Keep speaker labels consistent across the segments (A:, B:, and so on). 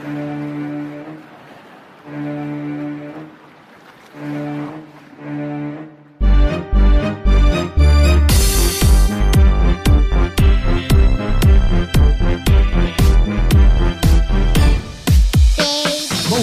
A: Bom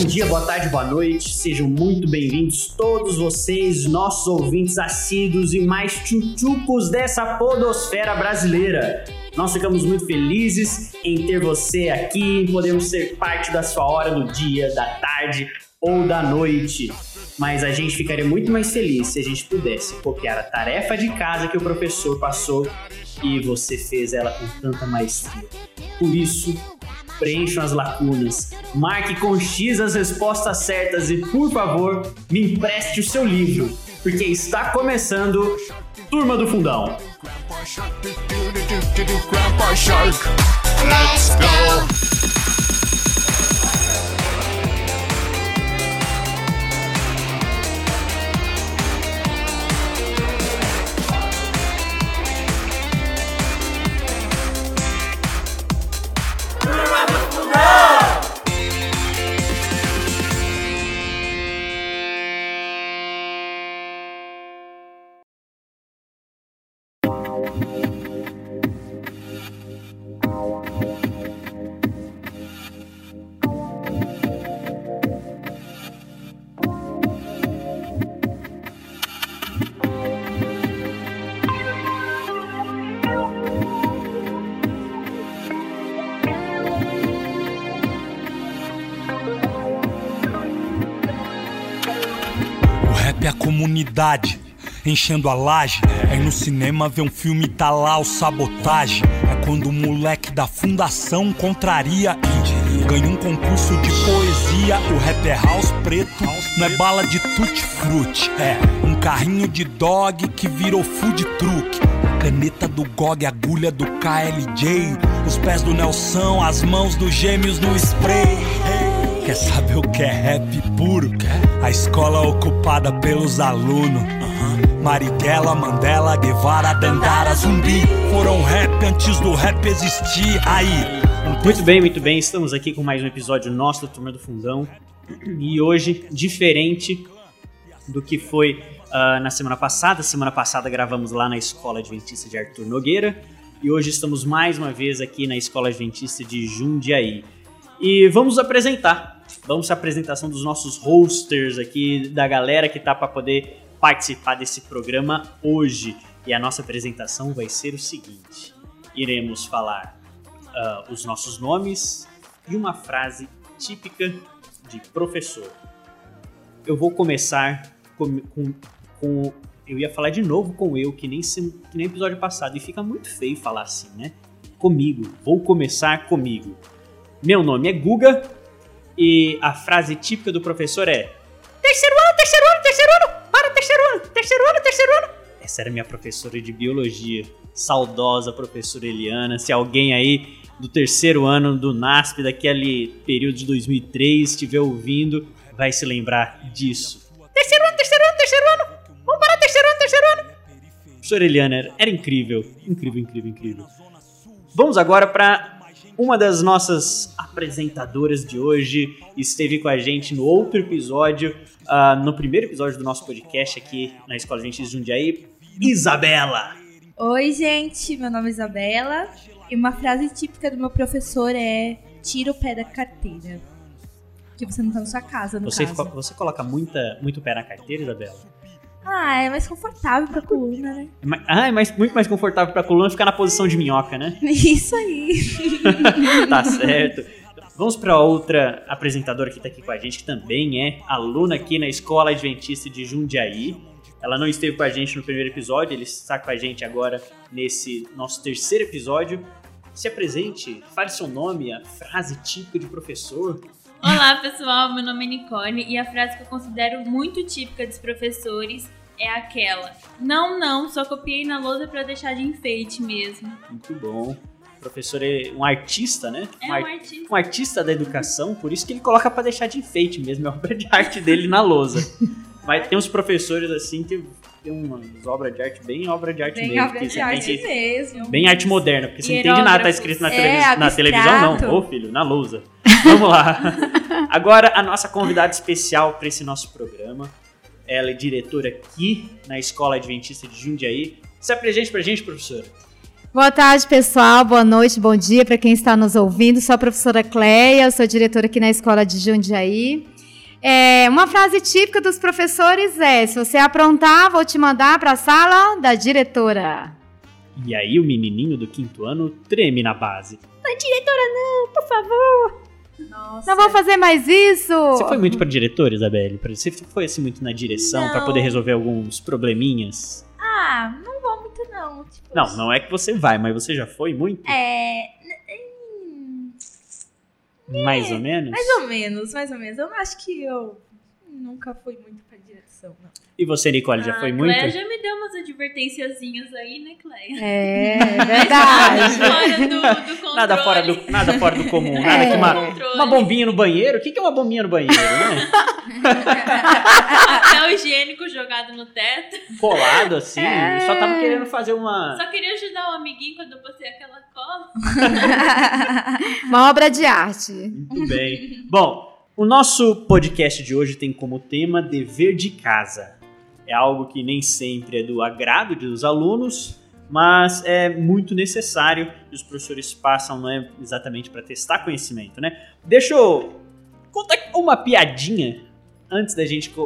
A: dia, boa tarde, boa noite. Sejam muito bem-vindos todos vocês, nossos ouvintes assíduos e mais tchutchucos dessa podosfera brasileira. Nós ficamos muito felizes em ter você aqui, em podermos ser parte da sua hora do dia, da tarde ou da noite. Mas a gente ficaria muito mais feliz se a gente pudesse copiar a tarefa de casa que o professor passou e você fez ela com tanta maestria. Por isso, preencham as lacunas, marque com X as respostas certas e, por favor, me empreste o seu livro, porque está começando Turma do Fundão.
B: Grandpa Shark,
C: comunidade, enchendo a laje. Ir no cinema ver um filme e tá lá o sabotagem. É quando o moleque da fundação contraria diria. Ganha um concurso de poesia, o rap é house preto, não é bala de tutti-frutti. É um carrinho de dog que virou food truck. Caneta do GOG, agulha do KLJ. Os pés do Nelson, as mãos dos gêmeos no spray. Quer saber o que é rap puro? A escola ocupada pelos alunos. Marighella, Mandela, Guevara, Dandara, Zumbi Foram rap antes do rap existir Aí,
A: Muito bem, muito bem. Estamos aqui com mais um episódio nosso da Turma do Fundão. E hoje, diferente do que foi ah, na semana passada. Semana passada gravamos lá na Escola Adventista de Arthur Nogueira. E hoje estamos mais uma vez aqui na Escola Adventista de Jundiaí. E vamos apresentar. Vamos à apresentação dos nossos hosters aqui, da galera que tá para poder participar desse programa hoje. E a nossa apresentação vai ser o seguinte: iremos falar ah, os nossos nomes e uma frase típica de professor. Eu vou começar com, com, com- Eu ia falar de novo com eu, que nem, que nem episódio passado, e fica muito feio falar assim, né? Comigo. Vou começar comigo. Meu nome é Guga e a frase típica do professor é: Terceiro ano, terceiro ano, terceiro ano! Para, terceiro ano, terceiro ano, terceiro ano! Essa era minha professora de biologia. Saudosa professora Eliana. Se alguém aí do terceiro ano do NASP, daquele período de 2003, estiver ouvindo, vai se lembrar disso. Terceiro ano, terceiro ano, terceiro ano! Vamos parar, terceiro ano, terceiro ano! Professora Eliana era incrível. Incrível, incrível, incrível. Vamos agora para uma das nossas apresentadoras de hoje. Esteve com a gente no outro episódio, ah, no primeiro episódio do nosso podcast aqui na Escola Adventista de Jundiaí, Isabela.
D: Oi, gente, meu nome é Isabela e uma frase típica do meu professor é: tira o pé da carteira. Que você não tá na sua casa, no
A: Você,
D: caso.
A: você coloca muita, muito pé na carteira, Isabela?
D: Ah, é mais confortável pra coluna, né?
A: É mais- Ah, é mais, muito mais confortável pra coluna ficar na posição de minhoca, né?
D: Isso aí.
A: tá certo. Vamos para outra apresentadora que está aqui com a gente, que também é aluna aqui na Escola Adventista de Jundiaí. Ela não esteve com a gente no primeiro episódio, ele está com a gente agora nesse nosso terceiro episódio. Se apresente, fale seu nome, a frase típica de professor.
E: Olá pessoal, meu nome é Nicole e a frase que eu considero muito típica dos professores é aquela: Não, não, só copiei na lousa pra deixar de enfeite mesmo.
A: Muito bom. O professor é um artista, né?
E: É
A: um,
E: um
A: ar-
E: artista.
A: um artista da educação, por isso que ele coloca para deixar de enfeite mesmo, é obra de arte dele na lousa. Mas tem uns professores assim que tem umas obras de arte bem obra de arte
D: Bem
A: mesmo.
D: obra de arte
A: que-
D: mesmo.
A: Bem arte moderna, porque você não entende nada, tá escrito na,
D: É,
A: televis- na
D: abstrato.
A: televisão, não. Ô filho, na lousa. Vamos lá. Agora, a nossa convidada especial para esse nosso programa. Ela é diretora aqui na Escola Adventista de Jundiaí. Se apresente pra gente, professora.
F: Boa tarde, pessoal. Boa noite, bom dia para quem está nos ouvindo. Sou a professora Cleia, sou diretora aqui na Escola de Jundiaí. É, uma frase típica dos professores é: se você aprontar, vou te mandar para a sala da diretora.
A: E aí, o menininho do quinto ano treme na base.
F: Por favor,
D: Nossa.
F: não vou fazer mais isso.
A: Você foi muito pra diretora, Isabelle? Você foi assim muito na direção pra
D: Não.
A: poder resolver alguns probleminhas?
D: Ah, não vou muito não. Tipo,
A: Não, não é que você vai, mas você já foi muito?
D: É. hum,
A: Mais ou menos?
D: Mais ou menos, mais ou menos. Eu acho que eu nunca fui muito pra direção, não.
A: E você, Nicole, já
E: Ah,
A: foi
E: a
A: muito?
E: Cleia já me deu umas advertênciazinhas aí, né, Cleia?
F: É, é verdade.
E: Fora do, do controle.
A: Nada fora do, nada fora do comum, nada que uma, uma bombinha no banheiro. O que que é uma bombinha no banheiro, né?
E: Papel higiênico jogado no teto.
A: Colado assim,
F: É.
A: só tava querendo fazer uma.
E: Só queria ajudar o amiguinho quando eu passei aquela cola.
F: Uma obra de arte.
A: Muito bem. Bom, o nosso podcast de hoje tem como tema dever de casa. É algo que nem sempre é do agrado dos alunos, mas é muito necessário e os professores passam, não é exatamente para testar conhecimento, né? Deixa eu contar uma piadinha antes da gente de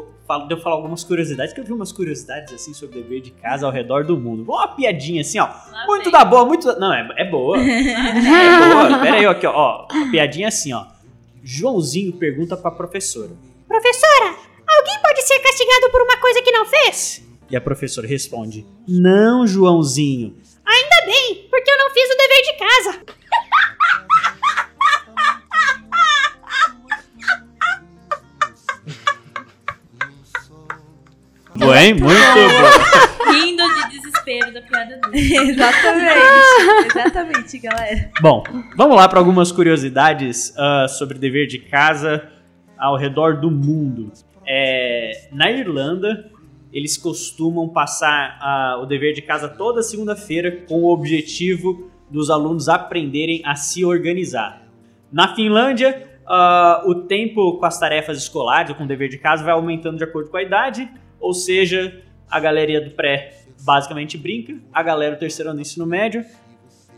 A: eu falar algumas curiosidades, que eu vi umas curiosidades assim sobre dever de casa ao redor do mundo. Uma piadinha assim, ó.
E: Lá
A: Muito
E: vem.
A: da boa, muito. da- Não, é, é boa. É boa. Pera aí, aqui, ó. ó. A piadinha assim, ó. Joãozinho pergunta pra professora. Professora, alguém pode ser castigado por uma coisa que não fez? E a professora responde: Não, Joãozinho. Ainda bem, porque eu não fiz o dever de casa. Bem, muito bom.
E: Rindo de desespero da piada dele.
D: exatamente. exatamente, galera.
A: Bom, vamos lá para algumas curiosidades ah, sobre dever de casa ao redor do mundo. É, na Irlanda, eles costumam passar ah, o dever de casa toda segunda-feira com o objetivo dos alunos aprenderem a se organizar. Na Finlândia, ah, o tempo com as tarefas escolares ou com o dever de casa vai aumentando de acordo com a idade, ou seja, a galeria do pré basicamente brinca, a galera do terceiro ano do ensino médio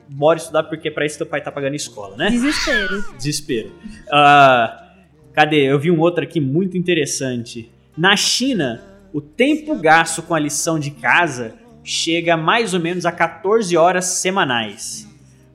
A: bora estudar porque pra isso teu pai tá pagando escola, né?
D: Desespero.
A: Desespero. Ah, cadê? Eu vi um outro aqui muito interessante. Na China, o tempo gasto com a lição de casa chega mais ou menos a 14 horas semanais.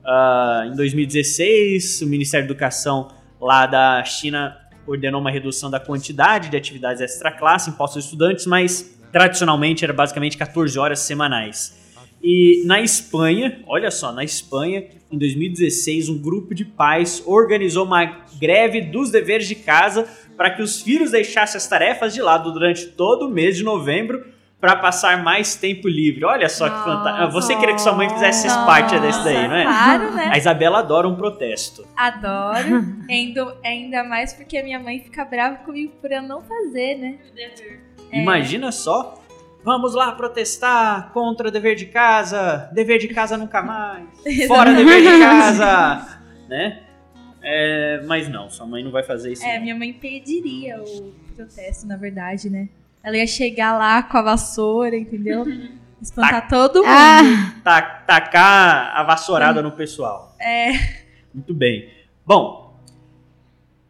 A: Ah, em 2016, o Ministério da Educação lá da China ordenou uma redução da quantidade de atividades extra-classe impostas aos estudantes, mas tradicionalmente era basicamente 14 horas semanais. E na Espanha, olha só, na Espanha, em 2016, um grupo de pais organizou uma greve dos deveres de casa para que os filhos deixassem as tarefas de lado durante todo o mês de novembro para passar mais tempo livre. Olha só que
F: Nossa.
A: fantástico. Você queria que sua mãe fizesse parte desse daí, não é?
D: Claro, né?
A: A Isabela adora um protesto.
D: Adoro. Ainda, ainda mais porque a minha mãe fica brava comigo por eu não fazer, né?
E: Dever.
A: Imagina só. Vamos lá protestar contra o dever de casa. Dever de casa nunca mais. Fora dever de casa. Né? É, mas não, sua mãe não vai fazer isso.
D: É,
A: não.
D: minha mãe pediria o protesto, na verdade, né? Ela ia chegar lá com a vassoura, entendeu? Espantar todo mundo.
F: Ah,
A: Ta- tacar a vassourada no pessoal.
D: É.
A: Muito bem. Bom,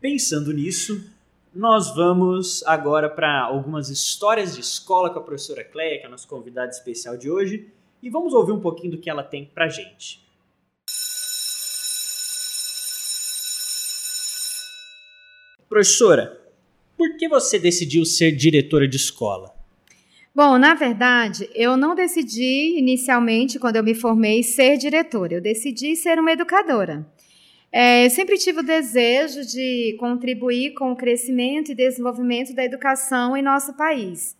A: pensando nisso, nós vamos agora para algumas histórias de escola com a professora Cleia, que é a nossa convidada especial de hoje, e vamos ouvir um pouquinho do que ela tem pra gente. Professora, por que você decidiu ser diretora de escola?
F: Bom, na verdade, eu não decidi inicialmente, quando eu me formei, ser diretora. Eu decidi ser uma educadora. É, sempre tive o desejo de contribuir com o crescimento e desenvolvimento da educação em nosso país.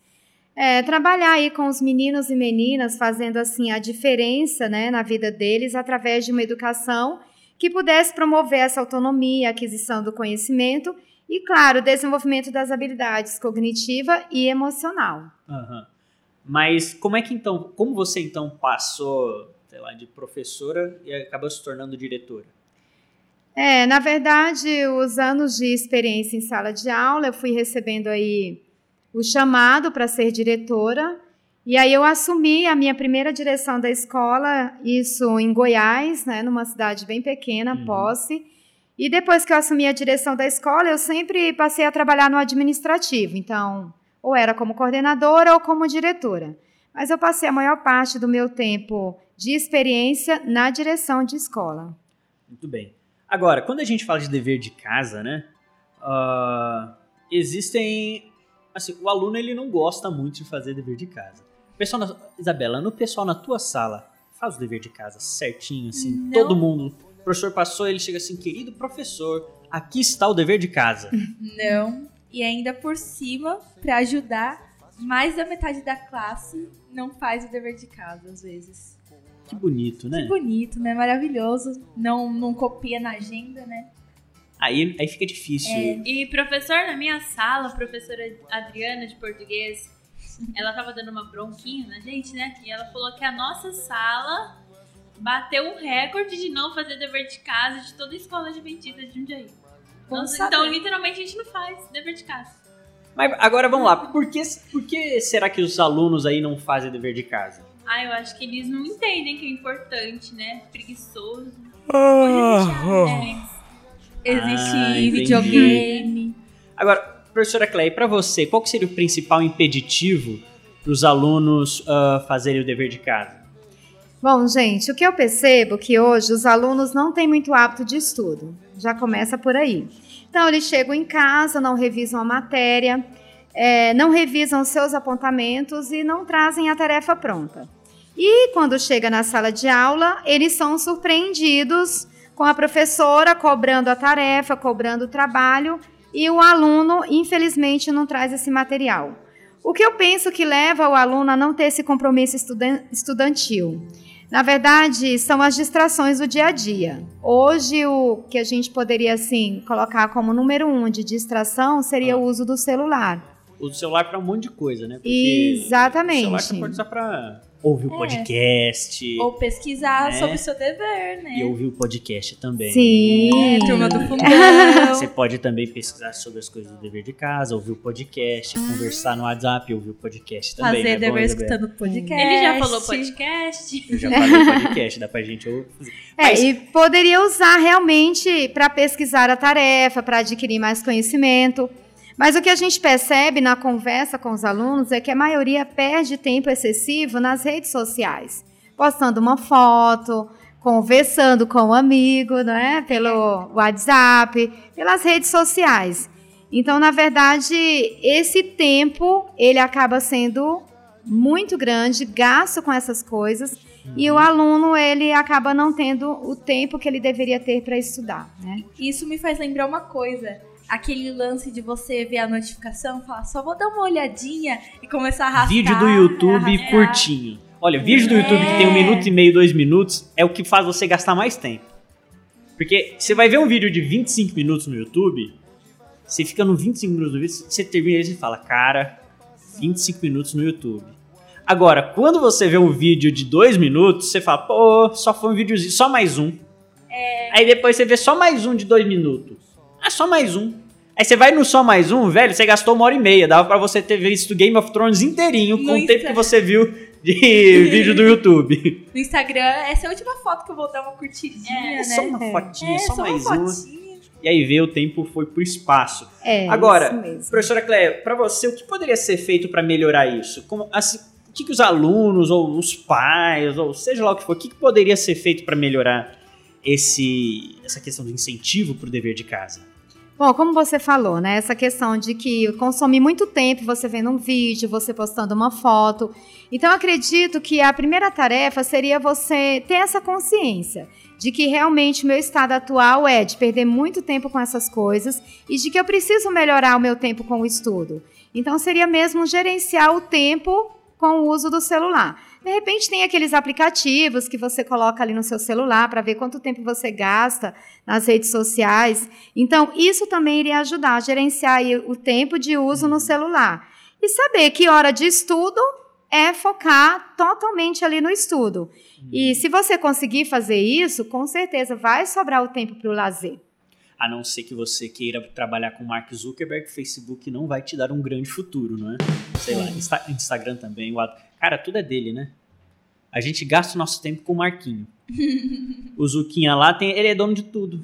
F: É, trabalhar aí com os meninos e meninas, fazendo assim a diferença né, na vida deles através de uma educação que pudesse promover essa autonomia, aquisição do conhecimento e, claro, o desenvolvimento das habilidades cognitiva e emocional.
A: Aham. Mas como é que então, como você então passou, sei lá, de professora e acabou se tornando diretora?
F: É, na verdade, os anos de experiência em sala de aula, eu fui recebendo aí o chamado para ser diretora. E aí eu assumi a minha primeira direção da escola, isso em Goiás, né, numa cidade bem pequena,
A: Uhum.
F: Posse. E depois que eu assumi a direção da escola, eu sempre passei a trabalhar no administrativo. Então, ou era como coordenadora ou como diretora. Mas eu passei a maior parte do meu tempo de experiência na direção de escola.
A: Muito bem. Agora, quando a gente fala de dever de casa, né? ah, existem. Assim, o aluno ele não gosta muito de fazer dever de casa. Pessoal na- Isabela, no pessoal na tua sala, faz o dever de casa certinho, assim,
D: Não.
A: todo mundo. O professor passou, ele chega assim, querido professor, aqui está o dever de casa.
D: Não. E ainda por cima, pra ajudar, mais da metade da classe não faz o dever de casa, às vezes.
A: Que bonito, né?
D: Que bonito, né? Maravilhoso. Não, não copia na agenda, né?
A: Aí, aí fica difícil.
D: É.
E: E professor na minha sala, a professora Adriana de português, ela tava dando uma bronquinha na gente, né? E ela falou que a nossa sala bateu um recorde de não fazer dever de casa de toda a escola adventista de Jundiaí.
D: Bom
E: Nossa,
D: saber.
E: então, literalmente, a gente não faz dever de casa.
A: Mas agora vamos lá, por que, por que será que os alunos aí não fazem dever de casa?
E: Ah, eu acho que eles não entendem que é importante, né? Preguiçoso.
D: Existe
A: Ah,
D: videogame.
A: Agora, professora Clay, para você, qual que seria o principal impeditivo para os alunos ah, fazerem o dever de casa?
F: Bom, gente, o que eu percebo é que hoje os alunos não têm muito hábito de estudo. Já começa por aí. Então, eles chegam em casa, não revisam a matéria, eh, não revisam seus apontamentos e não trazem a tarefa pronta. E quando chega na sala de aula, eles são surpreendidos com a professora cobrando a tarefa, cobrando o trabalho, e o aluno, infelizmente, não traz esse material. O que eu penso que leva o aluno a não ter esse compromisso estudan- estudantil? Na verdade, são as distrações do dia a dia. Hoje, o que a gente poderia, assim, colocar como número um de distração seria o uso do celular.
A: O celular para um monte de coisa, né? Porque
F: Exatamente.
A: O celular você pode usar para ouvir o
D: É.
A: podcast
D: Ou pesquisar
A: É.
D: sobre o seu dever, né?
A: e ouvir o podcast também.
F: Sim.
D: É, turma do fundão.
A: Você pode também pesquisar sobre as coisas do dever de casa, ouvir o podcast, conversar no WhatsApp, ouvir o podcast também.
D: Fazer
A: né? Bom,
D: dever
A: Isabela?
D: escutando podcast.
E: Ele já falou podcast.
A: Eu já falei podcast, dá pra gente ouvir.
F: É,
A: Mas-
F: e poderia usar realmente para pesquisar a tarefa, para adquirir mais conhecimento. Mas o que a gente percebe na conversa com os alunos é que a maioria perde tempo excessivo nas redes sociais, postando uma foto, conversando com um amigo, né, pelo WhatsApp, pelas redes sociais. Então, na verdade, esse tempo ele acaba sendo muito grande, gasto com essas coisas, e o aluno ele acaba não tendo o tempo que ele deveria ter para estudar, né?
D: Isso me faz lembrar uma coisa. Aquele lance de você ver a notificação e falar, só vou dar uma olhadinha e começar a arrastar.
A: Vídeo do YouTube
D: arrastar.
A: curtinho. Olha, vídeo do YouTube que tem um minuto e meio, dois minutos, é o que faz você gastar mais tempo. Porque você vai ver um vídeo de 25 minutos no YouTube, você fica no 25 minutos do vídeo, você termina ele e fala, cara, 25 minutos no YouTube. Agora, quando você vê um vídeo de dois minutos, você fala, pô, só foi um videozinho, só mais um. Aí depois você vê só mais um de dois minutos. Ah, só mais um. Aí você vai no só mais um, velho, você gastou uma hora e meia. Dava pra você ter visto Game of Thrones inteirinho com
D: No
A: o tempo que você viu de vídeo do YouTube.
D: No Instagram, essa é a última foto que eu vou dar uma curtidinha,
A: É
D: né?
A: só uma fotinha,
D: É,
A: só,
D: só
A: mais
D: uma
A: uma.
D: fotinha.
A: E aí vê o tempo foi pro espaço.
F: É,
A: Agora,
F: isso mesmo.
A: Professora Cléia, pra você, o que poderia ser feito pra melhorar isso? Como, assim, o que, que os alunos, ou os pais, ou seja lá o que for, o que, que poderia ser feito pra melhorar esse, essa questão do incentivo pro dever de casa?
F: Bom, como você falou, né? Essa questão de que consome muito tempo você vendo um vídeo, você postando uma foto. Então, acredito que a primeira tarefa seria você ter essa consciência de que realmente meu estado atual é de perder muito tempo com essas coisas e de que eu preciso melhorar o meu tempo com o estudo. Então, seria mesmo gerenciar o tempo com o uso do celular. De repente tem aqueles aplicativos que você coloca ali no seu celular para ver quanto tempo você gasta nas redes sociais. Então, isso também iria ajudar a gerenciar o tempo de uso no celular. E saber que hora de estudo é focar totalmente ali no estudo. E se você conseguir fazer isso, com certeza vai sobrar o tempo para o lazer.
A: A não ser que você queira trabalhar com Mark Zuckerberg, Facebook não vai te dar um grande futuro, não é? Sei lá, Insta- Instagram também. o Cara, tudo é dele, né? A gente gasta o nosso tempo com o Marquinho. o Zuquinha lá, tem, ele é dono de tudo.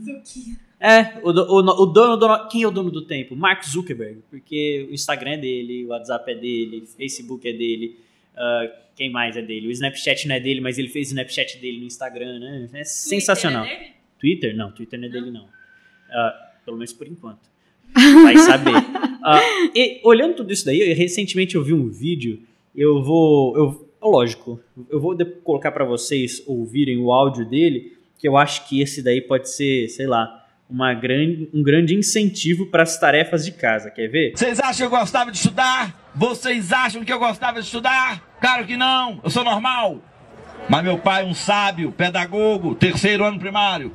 A: É, o, o o dono do. Quem é o dono do tempo? Mark Zuckerberg. Porque o Instagram é dele, o WhatsApp é dele, o Facebook é dele. ah, quem mais é dele? O Snapchat não é dele, mas ele fez o Snapchat dele no Instagram, né? É sensacional.
E: Twitter é dele?
A: Twitter? Não, Twitter não é dele, não. Ah, pelo menos por enquanto. Vai saber. Ah, e olhando tudo isso daí, eu- recentemente eu vi um vídeo. Eu vou. Eu, lógico, eu vou colocar pra vocês ouvirem o áudio dele, que eu acho que esse daí pode ser, sei lá, uma grande, um grande incentivo para as tarefas de casa. Quer ver?
G: Vocês acham que eu gostava de estudar? Vocês acham que eu gostava de estudar? Claro que não, eu sou normal. Mas meu pai, um sábio, pedagogo, terceiro ano primário,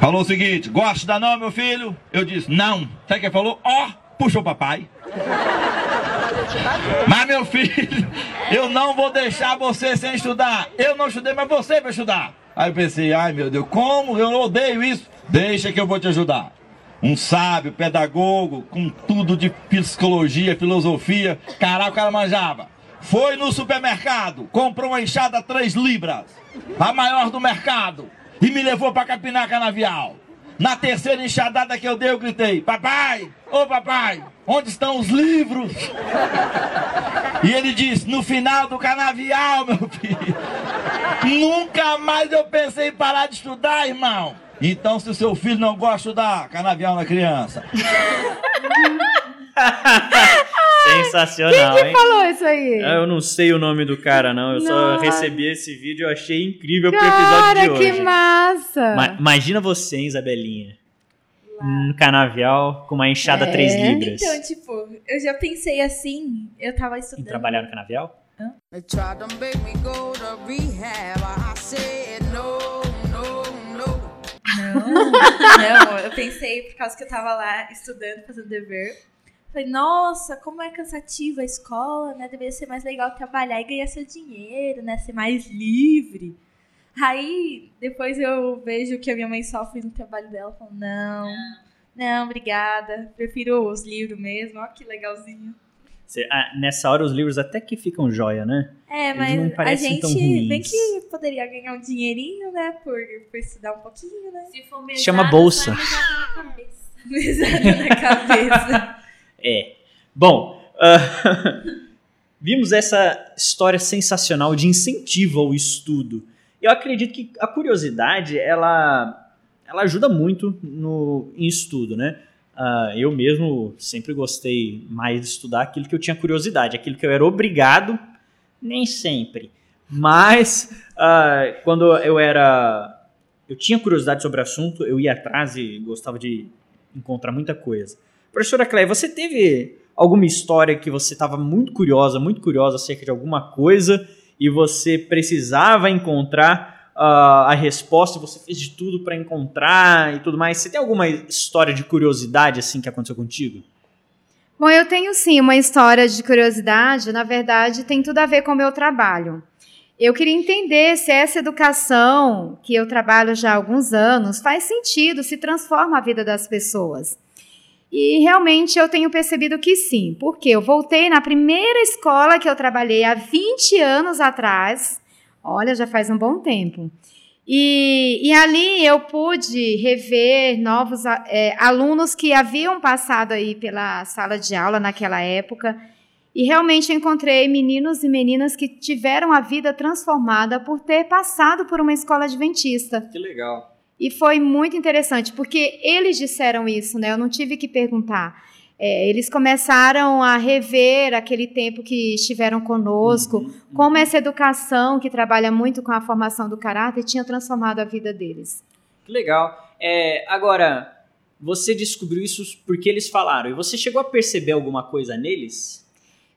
G: falou o seguinte: gosta de estudar não, meu filho? Eu disse: não. Sabe o que ele falou? Ó, puxa o papai. Mas meu filho, eu não vou deixar você sem estudar. Eu não estudei, mas você vai estudar. Aí eu pensei, ai meu Deus, como? Eu odeio isso. Deixa que eu vou te ajudar. Um sábio, pedagogo, com tudo de psicologia, filosofia. Caraca, o cara manjava. Foi no supermercado, comprou uma enxada 3 libras, a maior do mercado, e me levou para capinar canavial. Na terceira enxadada que eu dei, eu gritei: Papai, ô papai, onde estão os livros? E ele disse: No final do canavial, meu filho. Nunca mais eu pensei em parar de estudar, irmão. Então, se o seu filho não gosta de estudar, canavial na criança.
A: Sensacional, hein?
F: Falou isso aí.
A: Ah, Eu não sei o nome do cara, não. Eu só
F: Nossa.
A: recebi esse vídeo e eu achei incrível pro episódio de
F: Cara,
A: hoje.
F: que massa!
A: Ma- imagina você, hein, Isabelinha? No canavial com uma enxada
F: É.
A: 3 libras.
D: Então, tipo, eu já pensei assim, eu tava
A: Em
D: estudando.
A: trabalhar no canavial?
H: No.
D: Não, não, eu pensei por causa que eu tava lá estudando, fazendo dever. Falei, nossa, como é cansativa a escola, né? Deveria ser mais legal trabalhar e ganhar seu dinheiro, né? Ser mais livre. Aí, depois eu vejo que a minha mãe sofre no trabalho dela. Falo, não, não, obrigada. Prefiro os livros mesmo. Ó, que legalzinho.
A: Cê- ah, nessa hora os livros até que ficam joia, né?
D: É,
A: Eles
D: mas
A: não
D: a
A: tão
D: gente bem que poderia ganhar um dinheirinho, né? Por, por estudar um pouquinho, né?
E: Se for mesada,
A: Chama bolsa.
E: mesada na cabeça.
D: Mesada na cabeça.
A: É. Bom, ah, vimos essa história sensacional de incentivo ao estudo. Eu acredito que a curiosidade, ela, ela ajuda muito no, em estudo, né? Ah, eu mesmo sempre gostei mais de estudar aquilo que eu tinha curiosidade, aquilo que eu era obrigado, nem sempre. Mas ah, quando eu era. Eu tinha curiosidade sobre o assunto, eu ia atrás e gostava de encontrar muita coisa. Professora Cleia, você teve alguma história que você estava muito curiosa, muito curiosa acerca de alguma coisa e você precisava encontrar ah, a resposta você fez de tudo para encontrar e tudo mais? Você tem alguma história de curiosidade assim que aconteceu contigo?
F: Bom, eu tenho sim uma história de curiosidade, na verdade, tem tudo a ver com o meu trabalho. Eu queria entender se essa educação que eu trabalho já há alguns anos faz sentido, se transforma a vida das pessoas. E realmente eu tenho percebido que sim, porque eu voltei na primeira escola que eu trabalhei há 20 anos atrás, olha, já faz um bom tempo. E, e ali eu pude rever novos é, alunos que haviam passado aí pela sala de aula naquela época. E realmente encontrei meninos e meninas que tiveram a vida transformada por ter passado por uma escola adventista.
A: Que legal.
F: E foi muito interessante, porque eles disseram isso, né? Eu não tive que perguntar. É, eles começaram a rever aquele tempo que estiveram conosco, como essa educação que trabalha muito com a formação do caráter tinha transformado a vida deles.
A: Que legal. É, agora, você descobriu isso porque eles falaram e você chegou a perceber alguma coisa neles?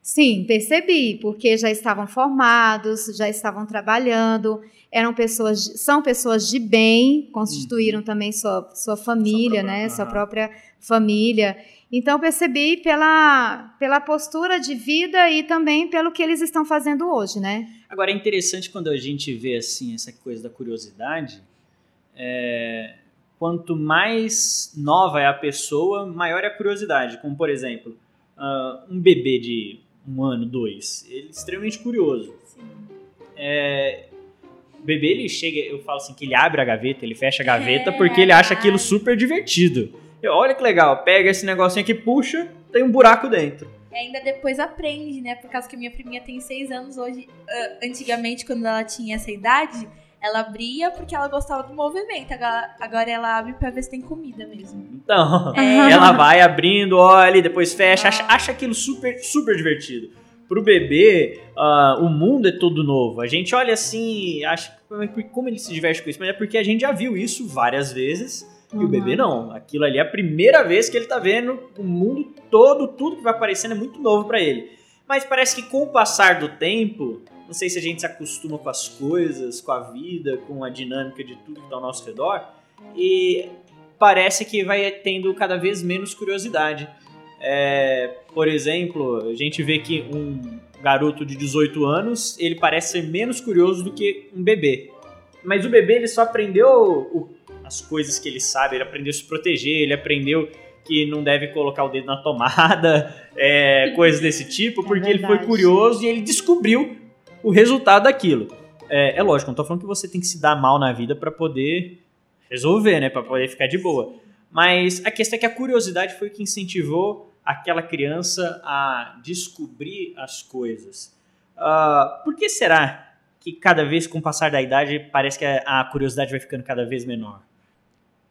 F: Sim, percebi, porque já estavam formados, já estavam trabalhando, eram pessoas, são pessoas de bem, constituíram também sua, sua família,
A: própria-
F: né? Sua própria família. Então percebi pela, pela postura de vida e também pelo que eles estão fazendo hoje, né?
A: Agora é interessante quando a gente vê assim essa coisa da curiosidade. é, quanto mais nova é a pessoa, maior é a curiosidade. Como por exemplo, ah, um bebê de um ano, dois, ele é extremamente curioso. É, o bebê ele chega, eu falo assim que ele abre a gaveta, ele fecha a gaveta
D: É,
A: porque ele acha aquilo super divertido. Eu, Olha que legal, pega esse negocinho aqui, puxa, tem um buraco dentro.
D: E ainda depois aprende, né? Por causa que minha priminha tem seis anos hoje. ah, antigamente, quando ela tinha essa idade, ela abria porque ela gostava do movimento. Agora, ela abre pra ver se tem comida mesmo.
A: Então,
D: É.
A: ela vai abrindo, olha, e depois fecha, acha, acha aquilo super, super divertido. Pro bebê, ah, o mundo é todo novo. A gente olha assim, acha que- como ele se diverte com isso, mas é porque a gente já viu isso várias vezes. E o
F: Uhum.
A: bebê não. Aquilo ali é a primeira vez que ele tá vendo o mundo todo, tudo que vai aparecendo é muito novo pra ele. Mas parece que com o passar do tempo, não sei se a gente se acostuma com as coisas, com a vida, com a dinâmica de tudo que tá ao nosso redor, e parece que vai tendo cada vez menos curiosidade. É, por exemplo, a gente vê que um garoto de 18 anos, ele parece ser menos curioso do que um bebê. Mas o bebê, ele só aprendeu o- as coisas que ele sabe, ele aprendeu a se proteger, ele aprendeu que não deve colocar o dedo na tomada, é, coisas desse tipo, porque ele foi
F: verdade.
A: curioso e ele descobriu o resultado daquilo. É, é lógico, não tô falando que você tem que se dar mal na vida pra poder resolver, né, Pra poder ficar de boa. Mas a questão é que a curiosidade foi o que incentivou aquela criança a descobrir as coisas. Ah, por que será que cada vez com o passar da idade parece que a curiosidade vai ficando cada vez menor?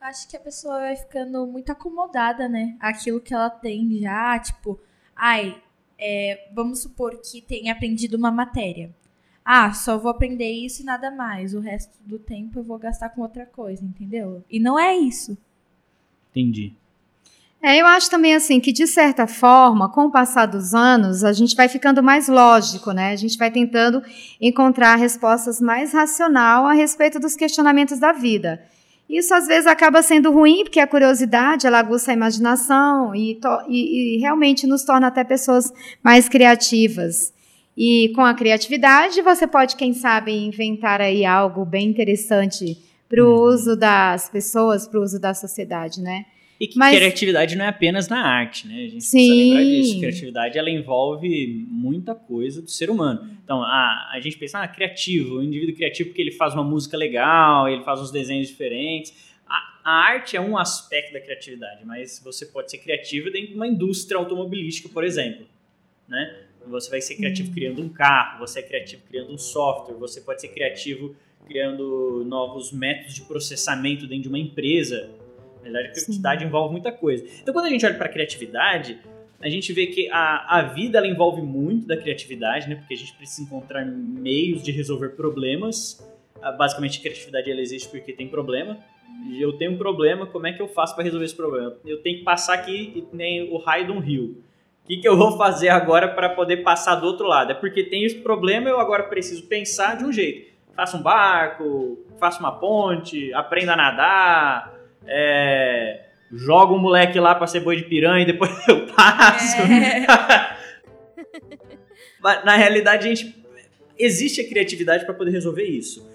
D: Acho que a pessoa vai ficando muito acomodada, né? Aquilo que ela tem já, tipo, ai, é, vamos supor que tenha aprendido uma matéria. Ah, só vou aprender isso e nada mais. O resto do tempo eu vou gastar com outra coisa, entendeu? E não é isso.
A: Entendi.
F: É, eu acho também assim que, de certa forma, com o passar dos anos, a gente vai ficando mais lógico, né? A gente vai tentando encontrar respostas mais racional a respeito dos questionamentos da vida. Isso às vezes acaba sendo ruim, porque a curiosidade ela aguça a imaginação e, e- e realmente nos torna até pessoas mais criativas. E com a criatividade você pode, quem sabe, inventar aí algo bem interessante para o uso das pessoas, para o uso da sociedade, né?
A: E que
F: Mas-
A: criatividade não é apenas na arte, né? A gente
F: Sim.
A: precisa lembrar disso. Criatividade, ela envolve muita coisa do ser humano. Então, a, a gente pensa, ah, criativo, o indivíduo criativo porque ele faz uma música legal, ele faz uns desenhos diferentes. A, a arte é um aspecto da criatividade, mas você pode ser criativo dentro de uma indústria automobilística, por exemplo, né? Você vai ser criativo criando um carro, você é criativo criando um software, você pode ser criativo criando novos métodos de processamento dentro de uma empresa. Na verdade, a criatividade envolve muita coisa. Então, quando a gente olha para a criatividade, a gente vê que a, a vida ela envolve muito da criatividade, né? Porque a gente precisa encontrar meios de resolver problemas. Ah, Basicamente, a criatividade ela existe porque tem problema. Eu tenho um problema, como é que eu faço para resolver esse problema? Eu tenho que passar aqui e nem o raio de um rio. O que, que eu vou fazer agora para poder passar do outro lado? É porque tem esse problema, eu agora preciso pensar de um jeito. Faça um barco, faça uma ponte, aprenda a nadar, é, joga um moleque lá pra ser boi de piranha e depois eu passo. Mas, Na realidade, a gente existe a criatividade para poder resolver isso.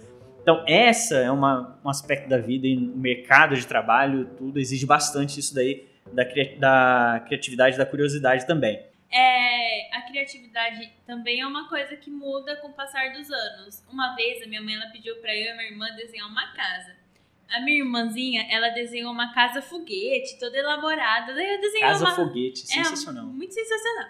A: Então, essa é uma, um aspecto da vida e no mercado de trabalho, tudo exige bastante isso daí da, da criatividade e da curiosidade também.
E: É, a criatividade também é uma coisa que muda com o passar dos anos. Uma vez a minha mãe ela pediu pra eu e a minha irmã desenhar uma casa. A minha irmãzinha, ela desenhou uma casa foguete, toda elaborada. Daí eu desenhei
A: Casa
E: uma
A: foguete,
E: É,
A: sensacional.
E: muito sensacional.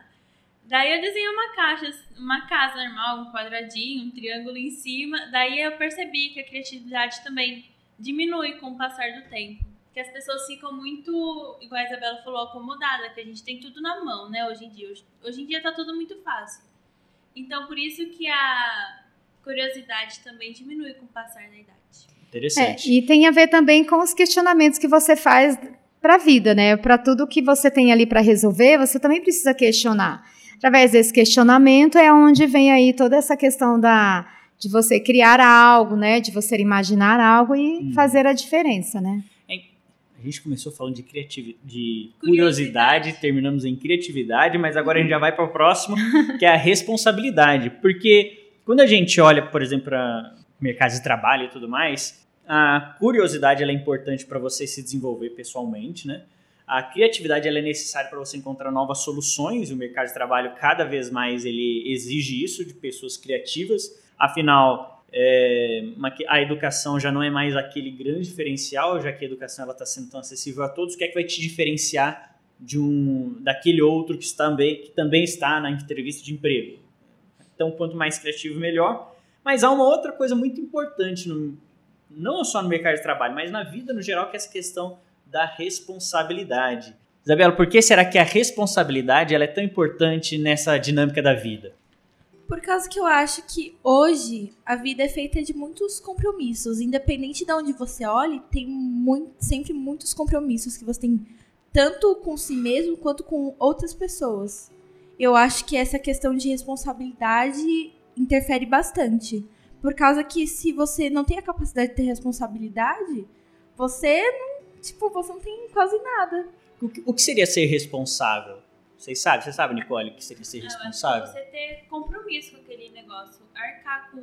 E: Daí eu desenhei uma caixa, uma casa normal, um quadradinho, um triângulo em cima. Daí eu percebi que a criatividade também diminui com o passar do tempo. Que as pessoas ficam muito, igual a Isabela falou, acomodada, que a gente tem tudo na mão, né, hoje em dia. Hoje, hoje em dia tá tudo muito fácil. Então por isso que a curiosidade também diminui com o passar da idade.
F: É,
A: Interessante.
F: e tem a ver também com os questionamentos que você faz para a vida, né? Para tudo que você tem ali para resolver, você também precisa questionar. através desse questionamento é onde vem aí toda essa questão da de você criar algo, né, de você imaginar algo e
A: Hum.
F: fazer a diferença, né?
A: A gente começou falando de criatividade, de curiosidade, terminamos em criatividade, mas agora a gente já vai para o próximo, que é a responsabilidade. Porque quando a gente olha, por exemplo, para mercado de trabalho e tudo mais, a curiosidade ela é importante para você se desenvolver pessoalmente, né? A criatividade ela é necessária para você encontrar novas soluções. O mercado de trabalho cada vez mais ele exige isso de pessoas criativas. Afinal, é, a educação já não é mais aquele grande diferencial, já que a educação está sendo tão acessível a todos. O que é que vai te diferenciar de um daquele outro que, também, que também está na entrevista de emprego? Então, quanto mais criativo, melhor. Mas há uma outra coisa muito importante, no- não só no mercado de trabalho, mas na vida no geral, que é essa questão da responsabilidade. Isabela, por que será que a responsabilidade ela é tão importante nessa dinâmica da vida?
D: Por causa que eu acho que hoje a vida é feita de muitos compromissos. Independente de onde você olhe, tem muito, sempre muitos compromissos que você tem, tanto com si mesmo quanto com outras pessoas. Eu acho que essa questão de responsabilidade interfere bastante. Por causa que se você não tem a capacidade de ter responsabilidade, você não, tipo, você não tem quase nada.
A: O que, o que seria ser responsável? Vocês sabem? Você sabe, Nicole, o que seria ser
E: Eu acho que
A: responsável?
E: você ter compromisso com aquele negócio, arcar com,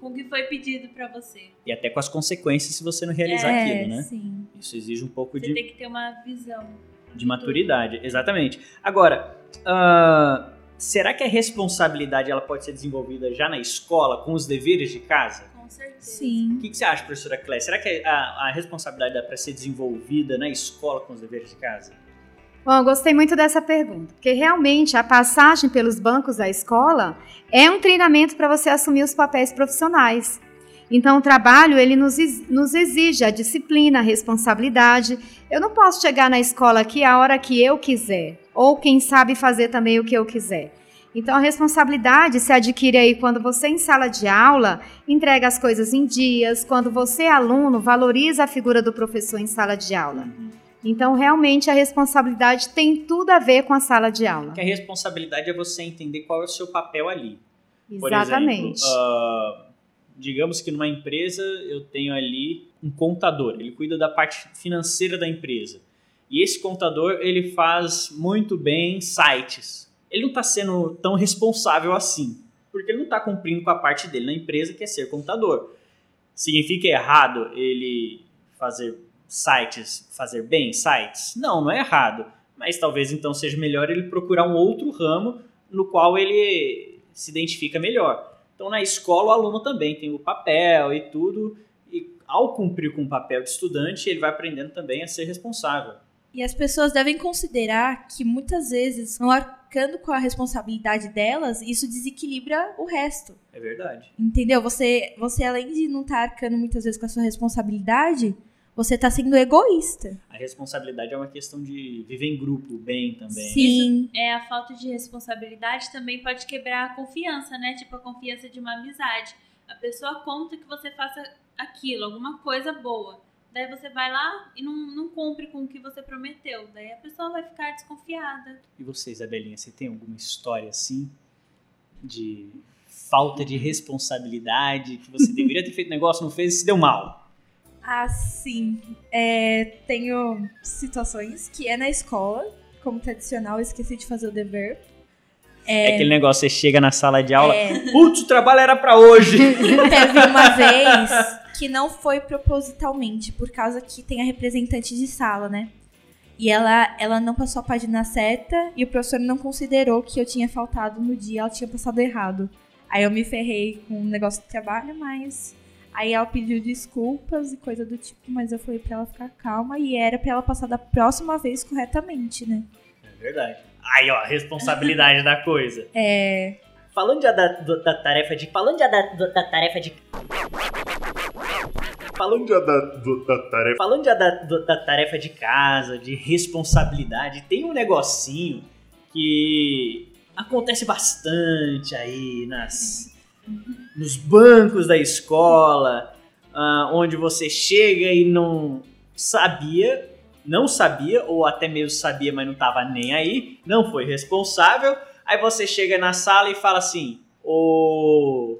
E: com o que foi pedido pra você.
A: E até com as consequências se você não realizar
D: é,
A: aquilo, né?
D: sim.
A: Isso exige um pouco
E: Você
A: de,
E: tem que ter uma visão.
A: de maturidade, exatamente. Agora, ah, será que a responsabilidade ela pode ser desenvolvida já na escola, com os deveres de casa?
E: Com certeza.
D: Sim.
A: O que, que você acha, professora Cléia? Será que a, a responsabilidade dá para ser desenvolvida na escola com os deveres de casa?
F: Bom, eu gostei muito dessa pergunta, porque realmente a passagem pelos bancos da escola é um treinamento para você assumir os papéis profissionais. Então, o trabalho ele nos, nos exige a disciplina, a responsabilidade. Eu não posso chegar na escola aqui a hora que eu quiser, ou quem sabe fazer também o que eu quiser. Então, a responsabilidade se adquire aí quando você, em sala de aula, entrega as coisas em dias, quando você, aluno, valoriza a figura do professor em sala de aula. Então, realmente, a responsabilidade tem tudo a ver com a sala de aula.
A: Porque a responsabilidade é você entender qual é o seu papel ali. Por
F: Exatamente.
A: exemplo, ah, digamos que numa empresa eu tenho ali um contador, ele cuida da parte financeira da empresa. E esse contador, ele faz muito bem sites. Ele não está sendo tão responsável assim, porque ele não está cumprindo com a parte dele na empresa, que é ser contador. Significa errado ele fazer sites, fazer bem sites? Não, não é errado. Mas talvez então seja melhor ele procurar um outro ramo no qual ele se identifica melhor. Então, na escola, o aluno também tem o papel e tudo, e ao cumprir com o papel de estudante, ele vai aprendendo também a ser responsável.
D: E as pessoas devem considerar que muitas vezes, não arcando com a responsabilidade delas, isso desequilibra o resto.
A: É verdade.
D: Entendeu? Você, você além de não estar arcando muitas vezes com a sua responsabilidade, você tá sendo egoísta.
A: A responsabilidade é uma questão de viver em grupo bem também.
D: Sim.
E: É, a falta de responsabilidade também pode quebrar a confiança, né? Tipo, a confiança de uma amizade. A pessoa conta que você faça aquilo, alguma coisa boa. Daí você vai lá e não, não cumpre com o que você prometeu. Daí a pessoa vai ficar desconfiada.
A: E você, Isabelinha, você tem alguma história assim de falta de responsabilidade, que você deveria ter feito negócio, não fez e se deu mal?
D: Ah, sim. É, tenho situações que é na escola, como tradicional, eu esqueci de fazer o dever.
A: É, aquele negócio, você chega na sala de aula,
D: É,
A: putz, o trabalho era pra hoje.
D: teve uma vez que não foi propositalmente, por causa que tem a representante de sala, né? E ela, ela não passou a página certa e o professor não considerou que eu tinha faltado no dia, ela tinha passado errado. Aí eu me ferrei com o negócio de trabalho, mas. Aí ela pediu desculpas e coisa do tipo, mas eu falei pra ela ficar calma e era pra ela passar da próxima vez corretamente, né?
A: É verdade. Aí, ó, a responsabilidade da coisa.
D: É.
A: Falando já da, da tarefa de. Falando já da, da tarefa de. Falando já da, da tarefa. Falando já da, da tarefa de casa, de responsabilidade, tem um negocinho que acontece bastante aí nas, nos bancos da escola, ah, onde você chega e não sabia, não sabia, ou até mesmo sabia, mas não estava nem aí, não foi responsável. Aí você chega na sala e fala assim: Ô.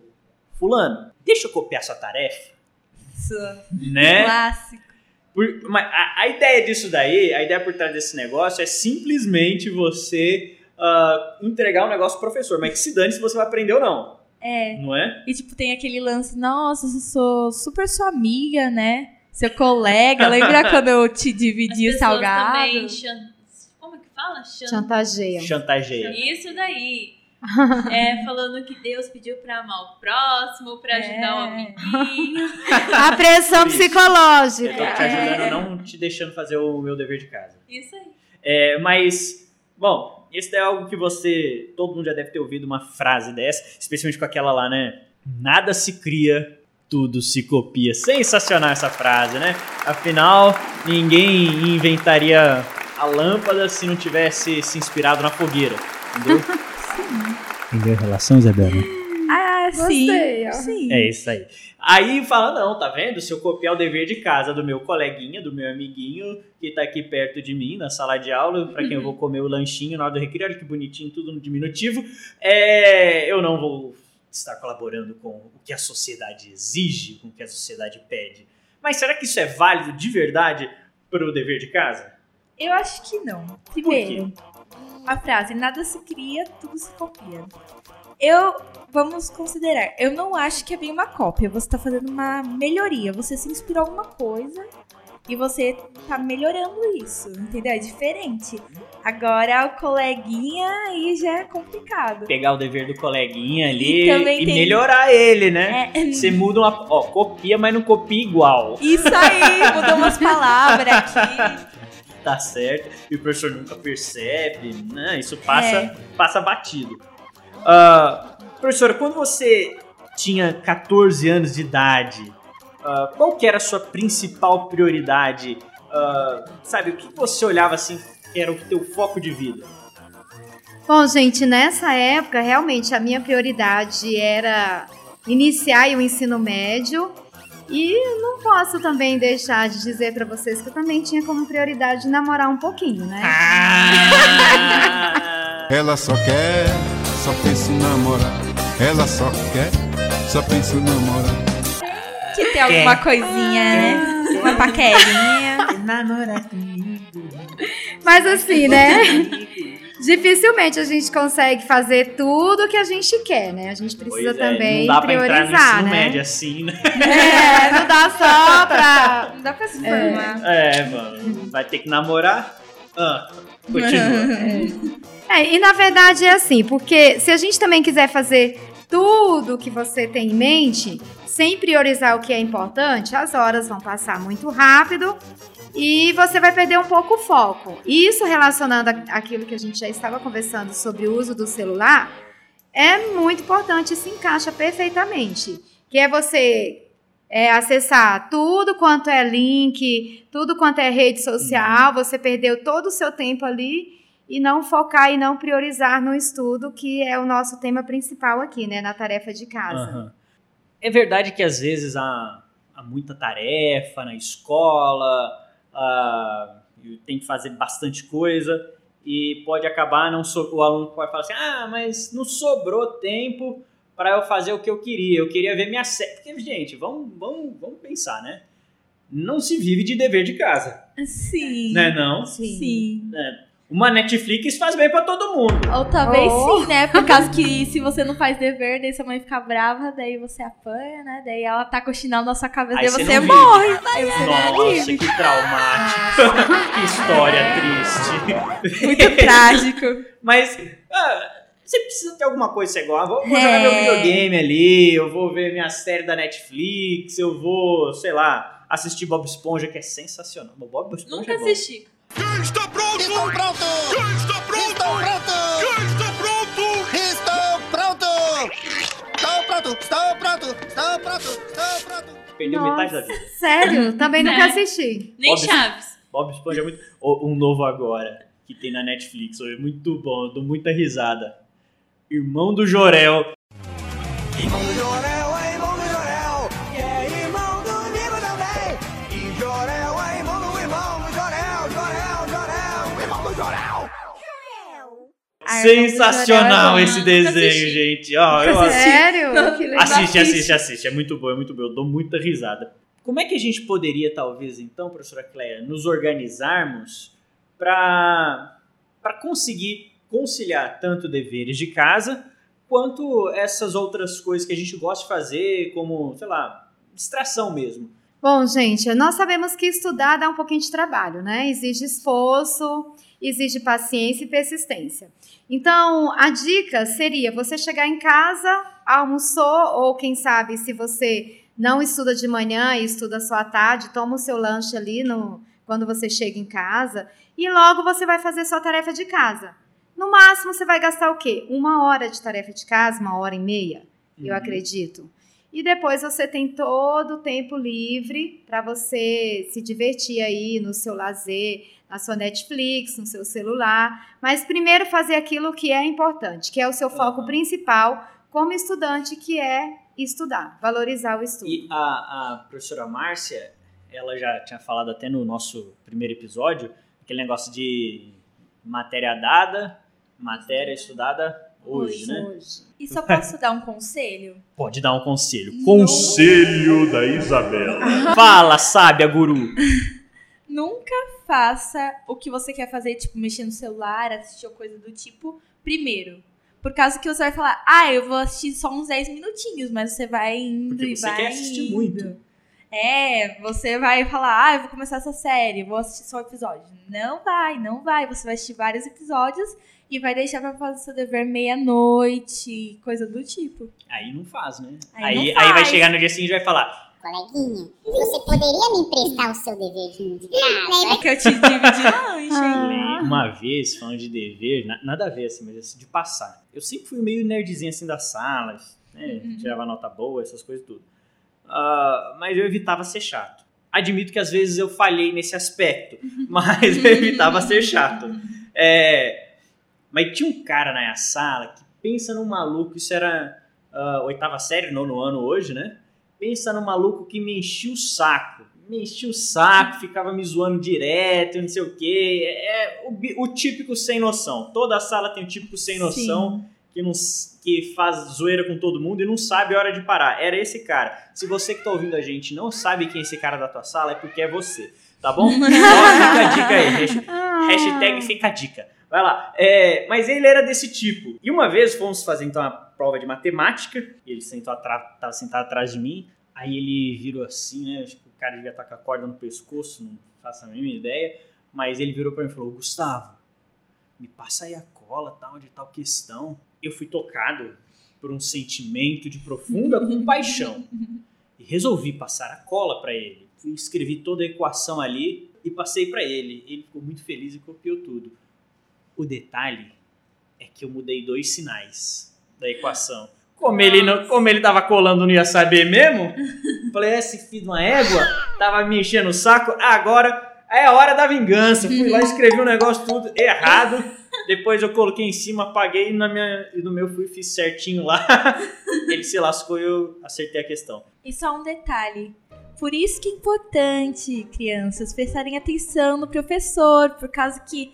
A: Fulano, deixa eu copiar sua tarefa.
D: Isso.
A: Né?
D: Clássico.
A: Por- a, a ideia disso daí, a ideia por trás desse negócio é simplesmente você ah, entregar o negócio pro professor, mas que se dane se você vai aprender ou não.
D: É.
A: Não é?
D: E tipo, tem aquele lance, nossa, eu sou super sua amiga, né? Seu colega. Lembra quando eu te
E: As
D: dividi o
E: pessoas
D: salgado?
E: também chan- Como é que fala? Chan-
F: Chantageia.
A: Chantageia.
E: Isso daí. É, falando que Deus pediu pra amar o próximo, pra ajudar o
D: É.
E: amiguinho.
F: A pressão
A: isso. Eu
F: psicológica.
A: tô te ajudando, não te deixando fazer o meu dever de casa.
E: Isso aí.
A: É, mas, bom, isso é algo que você. Todo mundo já deve ter ouvido uma frase dessa, especialmente com aquela lá, né? Nada se cria, tudo se copia. Sensacional essa frase, né? Afinal, ninguém inventaria a lâmpada se não tivesse se inspirado na fogueira. Entendeu? Entendeu a relação, Isabela?
F: Gostei,
D: sim. Sim.
A: É isso aí. Aí fala, não, tá vendo? Se eu copiar o dever de casa do meu coleguinha, do meu amiguinho, que tá aqui perto de mim, na sala de aula, pra quem eu vou comer o lanchinho na hora do recreio, olha que bonitinho, tudo no diminutivo, é, eu não vou estar colaborando com o que a sociedade exige, com o que a sociedade pede. Mas será que isso é válido de verdade pro dever de casa?
D: Eu acho que não. Primeiro, a frase nada se cria, tudo se copia. Eu, vamos considerar, eu não acho que é bem uma cópia. Você tá fazendo uma melhoria. Você se inspirou em alguma coisa e você tá melhorando isso, entendeu? É diferente. Agora, o coleguinha aí já é complicado.
A: Pegar o dever do coleguinha ali
D: E
A: e melhorar ele, né?
D: É,
A: Você muda uma. Ó, copia, mas não copia igual.
D: isso aí, mudou umas palavras aqui.
A: tá certo e o professor nunca percebe, né? Isso passa,
D: É.
A: passa batido. Ah, professora, quando você tinha 14 anos de idade, ah, qual que era a sua principal prioridade? Ah, sabe, o que você olhava assim que era o teu foco de vida?
F: Bom, gente, nessa época, realmente, a minha prioridade era iniciar o ensino médio. E eu não posso também deixar de dizer pra vocês que eu também tinha como prioridade namorar um pouquinho, né?
A: Ah!
B: Ela só quer, só pensa em namorar. Ela só quer, só pensa em namorar.
D: Que tem alguma coisinha, né? Uma paquerinha.
A: Namorar comigo.
F: Mas assim, né? Dificilmente a gente consegue fazer tudo o que a gente quer, né? A gente precisa
A: Pois é,
F: também
A: não dá pra entrar no
F: priorizar, né?
A: médio assim, né?
F: É, não dá só pra.
D: Não dá pra se formar.
A: É, mano, vai ter que namorar? Ah, continua.
F: É, e na verdade é assim, porque se a gente também quiser fazer tudo que você tem em mente, sem priorizar o que é importante, as horas vão passar muito rápido e você vai perder um pouco o foco. E isso relacionando aquilo que a gente já estava conversando sobre o uso do celular, é muito importante se encaixa perfeitamente. Que é você é, acessar tudo quanto é link, tudo quanto é rede social, você perdeu todo o seu tempo ali e não focar e não priorizar no estudo, que é o nosso tema principal aqui, né, na tarefa de casa.
A: Aham. É verdade que às vezes há, há muita tarefa na escola, e tem que fazer bastante coisa e pode acabar não so- o aluno pode falar assim, ah, mas não sobrou tempo para eu fazer o que eu queria. Eu queria ver minha série. Porque gente, vamos, vamos, vamos pensar, né? Não se vive de dever de casa,
D: Sim.
A: né? Não.
D: Sim.
A: Uma Netflix faz bem para todo mundo.
D: Ou talvez
F: Oh.
D: sim, né? Por causa que se você não faz dever, daí sua mãe fica brava, daí você apanha, né? Daí ela tá coxinando na sua cabeça,
A: Aí
D: daí
A: você
D: morre. Daí você
A: Nossa, que traumático. que história triste.
D: Muito trágico.
A: Mas ah, você precisa ter alguma coisa que você gosta. Vou, vou jogar
D: É.
A: meu videogame ali, eu vou ver minha série da Netflix, eu vou, sei lá, assistir Bob Esponja, que é sensacional. Bob Esponja
E: Nunca
A: é bom.
E: assisti.
B: Pronto?
I: Estou pronto!
B: Quem está pronto?
I: Estou pronto!
B: Quem está pronto?
I: Estou pronto! Estou pronto! Estou pronto! Estou pronto! Estou pronto!
A: Perdeu metade da vida.
F: Sério? Também nunca
E: É.
F: assisti.
E: Nem. Chaves.
A: Bob Esponja é muito. Um novo agora, que tem na Netflix, é muito bom, eu dou muita risada. Irmão do Jorel.
I: Irmão do Jorel,
A: Sensacional esse desenho,
D: assisti.
A: gente. Ó, eu assisti.
F: Sério? Que legal.
A: Assiste, assiste, assiste. É muito bom, é muito bom. Eu dou muita risada. Como é que a gente poderia, talvez, então, professora Cleia, nos organizarmos para conseguir conciliar tanto deveres de casa quanto essas outras coisas que a gente gosta de fazer, como, sei lá, distração mesmo?
F: Bom, gente, nós sabemos que estudar dá um pouquinho de trabalho, né? Exige esforço, exige paciência e persistência. Então, a dica seria você chegar em casa, almoçou, ou quem sabe, se você não estuda de manhã e estuda só à tarde, toma o seu lanche ali no, quando você chega em casa e logo você vai fazer sua tarefa de casa. No máximo, você vai gastar o quê? Uma hora de tarefa de casa, uma hora e meia, eu
A: Uhum.
F: acredito. E depois você tem todo o tempo livre para você se divertir aí no seu lazer, na sua Netflix, no seu celular. Mas primeiro fazer aquilo que é importante, que é o seu foco principal como estudante, que é estudar, valorizar o estudo.
A: E a, a professora Márcia, ela já tinha falado até no nosso primeiro episódio, aquele negócio de matéria dada, matéria estudada hoje, né?
D: E só posso dar um conselho?
A: Pode dar um conselho.
J: Conselho da Isabela.
A: Fala, sábia guru.
D: Nunca faça o que você quer fazer, tipo, mexer no celular, assistir ou coisa do tipo, primeiro. Por causa que você vai falar, ah, eu vou assistir só uns 10 minutinhos, mas você vai indo
A: Porque
D: e
A: você
D: vai
A: quer assistir
D: indo.
A: muito.
D: É, você vai falar, ah, eu vou começar essa série, vou assistir só um episódio. Não vai, não vai. Você vai assistir vários episódios e vai deixar pra fazer seu dever meia-noite, coisa do tipo.
A: Aí não faz, né?
D: Aí
A: Aí,
D: não
A: aí vai
D: faz.
A: chegar no dia seguinte e vai falar:
K: Coleguinha, você poderia me emprestar o seu deverzinho de casa?
D: Lembra que eu te dividi lanche,
F: Ah.
D: hein?
A: Uma vez, falando de dever, na- nada a ver, assim, mas assim, de passar. Eu sempre fui meio nerdzinho assim das salas, né?
D: Uhum.
A: Tirava nota boa, essas coisas tudo. Ah, mas eu evitava ser chato. Admito que às vezes eu falhei nesse aspecto, mas eu evitava ser chato. É, mas tinha um cara na minha sala que pensa num maluco, isso era ah, oitava série, nono ano hoje, né? Pensa num maluco que me enchia o saco. Me enchia o saco, ficava me zoando direto, não sei o quê. É o, bi- o típico sem noção. Toda sala tem o típico sem noção que, não, que faz zoeira com todo mundo e não sabe a hora de parar. Era esse cara. Se você que tá ouvindo a gente não sabe quem é esse cara da tua sala, é porque é você. Tá bom? Então fica a dica aí. Hashtag-
F: Ah.
A: Hashtag fica a dica. Vai lá. É, mas ele era desse tipo. E uma vez fomos fazer então a prova de matemática. E ele sentou atra- tava sentado atrás de mim. Aí ele virou assim, né? Acho que o cara devia estar com a corda no pescoço, não faço a mínima ideia. Mas ele virou pra mim e falou: Gustavo, me passa aí a cola, tal, de tal questão. Eu fui tocado por um sentimento de profunda compaixão. E resolvi passar a cola pra ele. Fui, escrevi toda a equação ali e passei pra ele. Ele ficou muito feliz e copiou tudo. O detalhe é que eu mudei dois sinais da equação. Como ele, não, como ele tava colando, não ia saber mesmo. Falei, esse filho de uma égua tava me enchendo o saco. Agora é a hora da vingança. Fui lá, escrevi um negócio tudo errado. Depois eu coloquei em cima, apaguei e na minha, e no meu fui fiz certinho lá. Ele se lascou e eu acertei a questão.
D: E só um detalhe. Por isso que é importante, crianças, prestarem atenção no professor, por causa que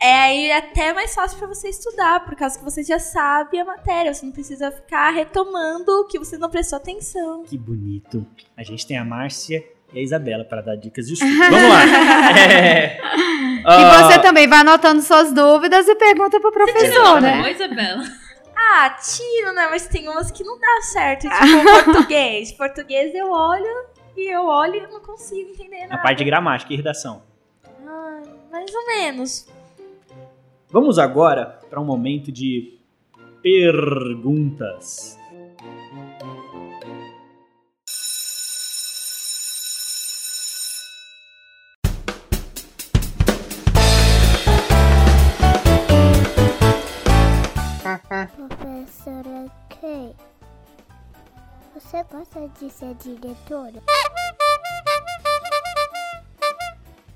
D: é aí até mais fácil pra você estudar, por causa que você já sabe a matéria, você não precisa ficar retomando o que você não prestou atenção.
A: Que bonito. A gente tem a Márcia e a Isabela para dar dicas de estudo. Vamos lá. É,
F: E
A: ah,
F: você também vai anotando suas dúvidas e pergunta pro professor, né?
E: Oi, Isabela.
D: Ah, tiro, né? Mas tem umas que não dá certo, tipo português. Português eu olho e eu olho e não consigo entender
A: Na
D: nada.
A: parte de gramática e redação.
D: Ah, mais ou menos.
A: Vamos agora para um momento de perguntas.
K: Você gosta de ser diretora?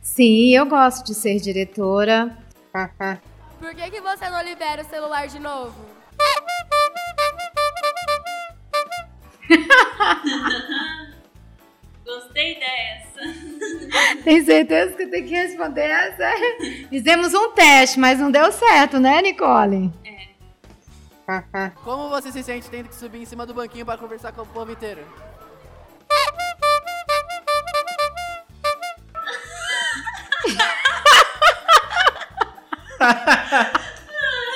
F: Sim, eu gosto de ser diretora.
L: Por que, que você não libera o celular de novo?
E: Gostei dessa.
F: Tem certeza que eu tenho que responder essa? Fizemos um teste, mas não deu certo, né, Nicole?
M: Como você se sente tendo que subir em cima do banquinho para conversar com o povo inteiro?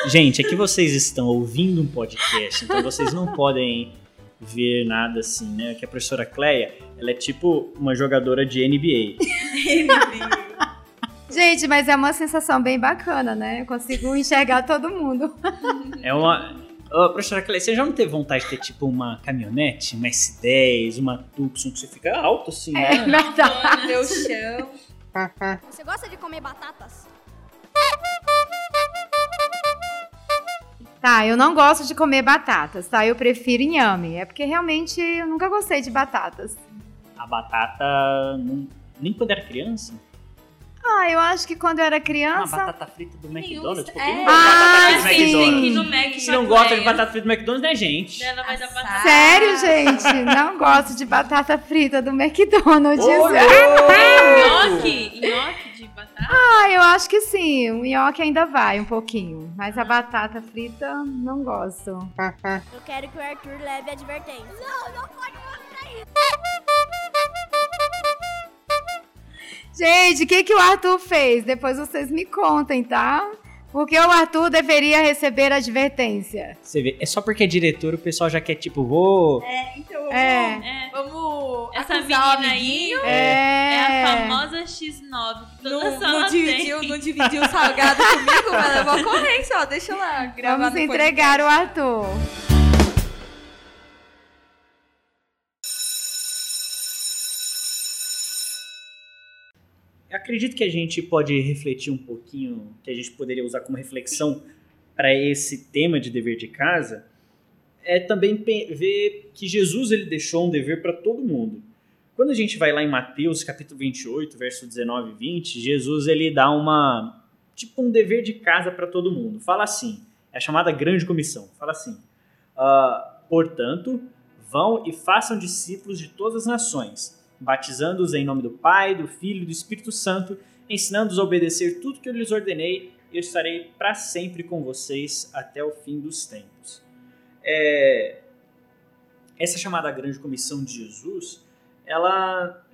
A: Gente, aqui vocês estão ouvindo um podcast, então vocês não podem ver nada assim, né? Que a professora Cleia, ela é tipo uma jogadora de NBA.
F: Gente, mas é uma sensação bem bacana, né? Eu consigo enxergar todo mundo.
A: É uma. Ô, professora Cleia, você já não teve vontade de ter tipo uma caminhonete, uma S10, uma Tucson, que você fica alto assim,
F: É
A: né?
F: verdade.
D: Meu chão.
L: Você gosta de comer batatas?
F: Tá, eu não gosto de comer batatas, tá? Eu prefiro inhame. É porque realmente eu nunca gostei de batatas.
A: A batata. não- nem quando era criança.
F: Ah, eu acho que quando eu era
A: Uma
F: criança.
A: batata frita do McDonald's. Por que
D: é.
A: não de batata
F: Ah,
A: frita do
F: sim.
A: McDonald's?
E: No Mac
A: Se não gosta de batata frita do McDonald's, não é gente.
E: Ela vai dar batata.
F: Sério, gente? Não gosto de batata frita do McDonald's.
A: Ô,
E: Nhoque? Nhoque de batata?
F: Ah, eu acho que sim. O nhoque ainda vai um pouquinho. Mas a batata frita, não gosto.
L: Eu quero que o Arthur leve a advertência. Não, não pode mostrar isso.
F: Gente, o que, que o Arthur fez? Depois vocês me contem, tá? Porque o Arthur deveria receber advertência.
A: Você vê, é só porque é diretor, o pessoal já quer, tipo, vou.
D: É, então vamos,
F: É.
D: vamos
E: Essa
D: acusar o
E: menina aí
D: amiguinho.
E: é a
F: É.
E: famosa X9 que toda
D: Não, não, dividiu,
E: tem.
D: não dividiu o salgado comigo, vai levar ocorrência, ó. Deixa lá gravar
F: Vamos entregar o Arthur.
A: Acredito que a gente pode refletir um pouquinho, que a gente poderia usar como reflexão para esse tema de dever de casa, é também ver que Jesus ele deixou um dever para todo mundo. Quando a gente vai lá em Mateus, capítulo 28, verso 19 e 20, Jesus ele dá uma tipo um dever de casa para todo mundo. Fala assim, é a chamada grande comissão. Fala assim: ah, portanto, vão e façam discípulos de todas as nações, batizando-os em nome do Pai, do Filho e do Espírito Santo, ensinando-os a obedecer tudo que eu lhes ordenei, e eu estarei para sempre com vocês até o fim dos tempos. É, essa chamada grande comissão de Jesus, ela,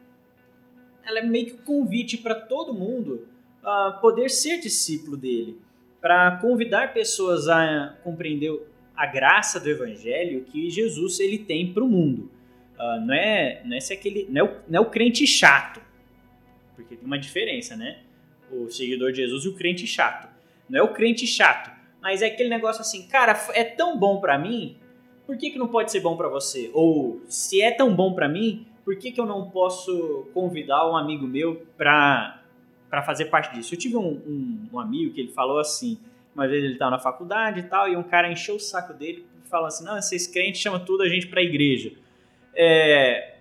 A: ela é meio que um convite para todo mundo a poder ser discípulo dele, para convidar pessoas a compreender a graça do evangelho que Jesus ele tem para o mundo. Ah, não é, não é se aquele, não é, o, não é o crente chato, porque tem uma diferença, né? O seguidor de Jesus e o crente chato. Não é o crente chato, mas é aquele negócio assim, cara, é tão bom para mim, por que, que não pode ser bom para você? Ou se é tão bom para mim, por que, que eu não posso convidar um amigo meu para para fazer parte disso? Eu tive um, um, um amigo que ele falou assim, uma vez ele estava na faculdade e tal, e um cara encheu o saco dele falou assim, não, esses crentes chamam tudo a gente para a igreja. É...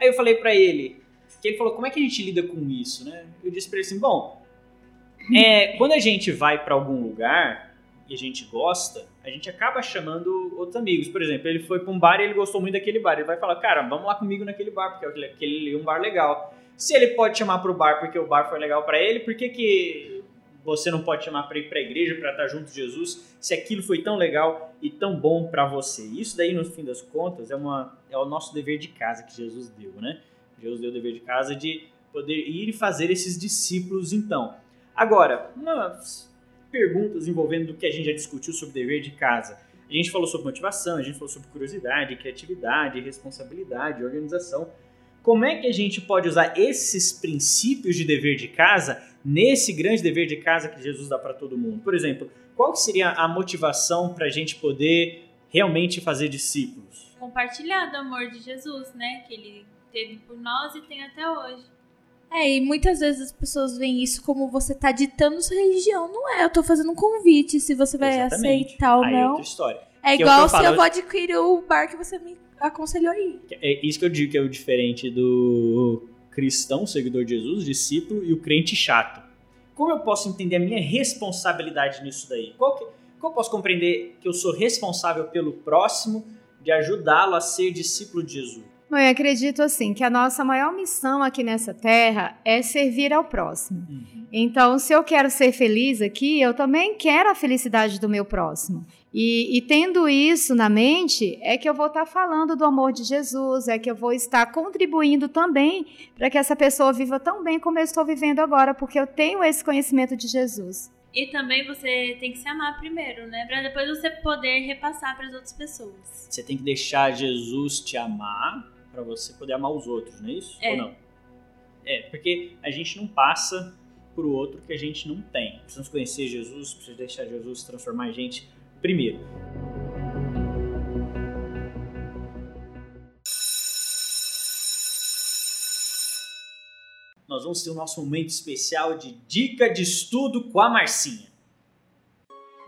A: Aí eu falei para ele, que ele falou, como é que a gente lida com isso, né? Eu disse para ele assim, bom, é, quando a gente vai para algum lugar e a gente gosta, a gente acaba chamando outros amigos. Por exemplo, ele foi para um bar e ele gostou muito daquele bar. Ele vai falar, cara, vamos lá comigo naquele bar, porque aquele- é um bar legal. Se ele pode chamar para o bar porque o bar foi legal para ele, por que, que você não pode chamar para ir para a igreja, para estar junto de Jesus, se aquilo foi tão legal e tão bom para você? Isso daí, no fim das contas, é, uma, é o nosso dever de casa que Jesus deu, né? Jesus deu o dever de casa de poder ir e fazer esses discípulos, então. Agora, umas perguntas envolvendo do que a gente já discutiu sobre dever de casa. A gente falou sobre motivação, a gente falou sobre curiosidade, criatividade, responsabilidade, organização. Como é que a gente pode usar esses princípios de dever de casa nesse grande dever de casa que Jesus dá para todo mundo? Por exemplo, qual que seria a motivação para a gente poder realmente fazer discípulos?
E: Compartilhar do amor de Jesus, né? Que ele teve por nós e tem até hoje.
D: É, e muitas vezes as pessoas veem isso como você tá ditando sua religião. Não é, eu tô fazendo um convite, se você vai
A: Exatamente.
D: aceitar ou
A: Aí é
D: não.
A: outra história.
D: É
A: Que é
D: igual
A: que eu
D: se eu vou adquirir o bar que você me aconselhou aí.
A: É isso que eu digo que é o diferente do cristão, seguidor de Jesus, discípulo, e o crente chato. Como eu posso entender a minha responsabilidade nisso daí? Qual que, como eu posso compreender que eu sou responsável pelo próximo, de ajudá-lo a ser discípulo de Jesus?
F: Eu acredito assim que a nossa maior missão aqui nessa terra é servir ao próximo. Então, se eu quero ser feliz aqui, eu também quero a felicidade do meu próximo. E, e tendo isso na mente, é que eu vou estar falando do amor de Jesus, é que eu vou estar contribuindo também para que essa pessoa viva tão bem como eu estou vivendo agora, porque eu tenho esse conhecimento de Jesus.
E: E também você tem que se amar primeiro, né? Pra depois você poder repassar para as outras pessoas.
A: Você tem que deixar Jesus te amar pra você poder amar os outros, não é isso?
E: É.
A: Ou não? É, porque a gente não passa pro outro que a gente não tem. Precisamos conhecer Jesus, precisamos deixar Jesus transformar a gente primeiro. Nós vamos ter o nosso momento especial de dica de estudo com a Marcinha.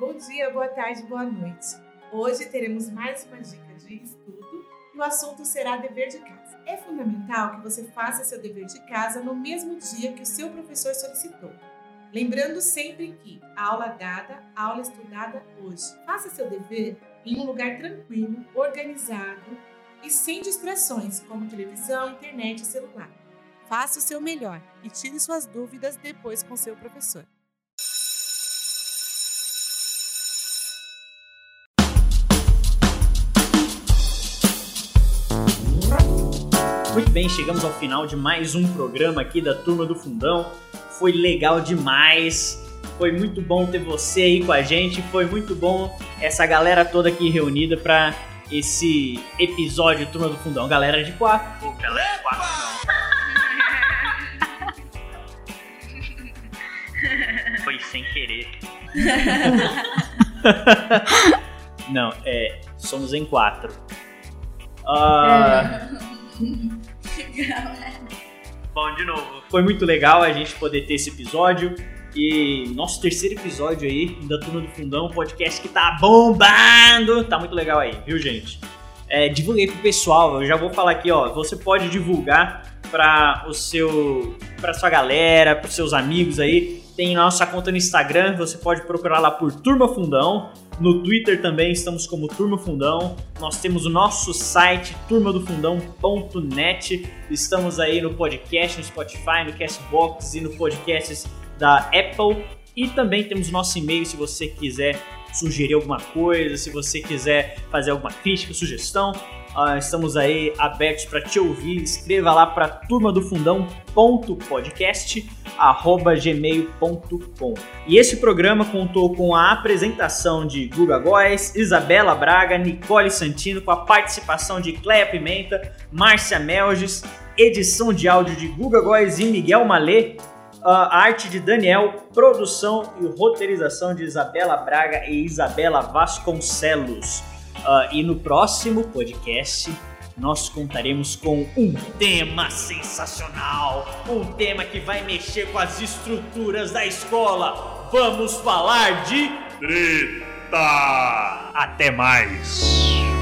N: Bom dia, boa tarde, boa noite. Hoje teremos mais uma dica de estudo e o assunto será dever de casa. É fundamental que você faça seu dever de casa no mesmo dia que o seu professor solicitou. Lembrando sempre que aula dada, aula estudada hoje. Faça seu dever em um lugar tranquilo, organizado e sem distrações, como televisão, internet e celular. Faça o seu melhor e tire suas dúvidas depois com seu professor.
A: Muito bem, chegamos ao final de mais um programa aqui da Turma do Fundão. Foi legal demais. Foi muito bom ter você aí com a gente. Foi muito bom essa galera toda aqui reunida para esse episódio Turma do Fundão. Galera de quatro. Pô, galera de quatro. Foi sem querer. não, é. Somos em quatro. Ah. Bom, de novo, foi muito legal a gente poder ter esse episódio. E nosso terceiro episódio aí da Turma do Fundão, podcast que tá bombando. Tá muito legal aí, viu, gente? É, divulguei pro pessoal, eu já vou falar aqui, ó. Você pode divulgar para o seu. para sua galera, pros seus amigos aí. Tem nossa conta no Instagram, você pode procurar lá por Turma Fundão. No Twitter também estamos como Turma Fundão. Nós temos o nosso site turmadofundão.net. Estamos aí no podcast, no Spotify, no Castbox e no podcasts da Apple. E também temos o nosso e-mail se você quiser sugerir alguma coisa, se você quiser fazer alguma crítica, sugestão. Ah, estamos aí abertos para te ouvir. Escreva lá para turmadofundão.podcast@gmail.com. E esse programa contou com a apresentação de Guga Góes, Isabela Braga, Nicole Santino, com a participação de Cleia Pimenta, Márcia Melges, edição de áudio de Guga Góes e Miguel Malê, a arte de Daniel, produção e roteirização de Isabela Braga e Isabela Vasconcelos. Ah, e no próximo podcast nós contaremos com um tema sensacional, um tema que vai mexer com as estruturas da escola. Vamos falar de treta. Até mais.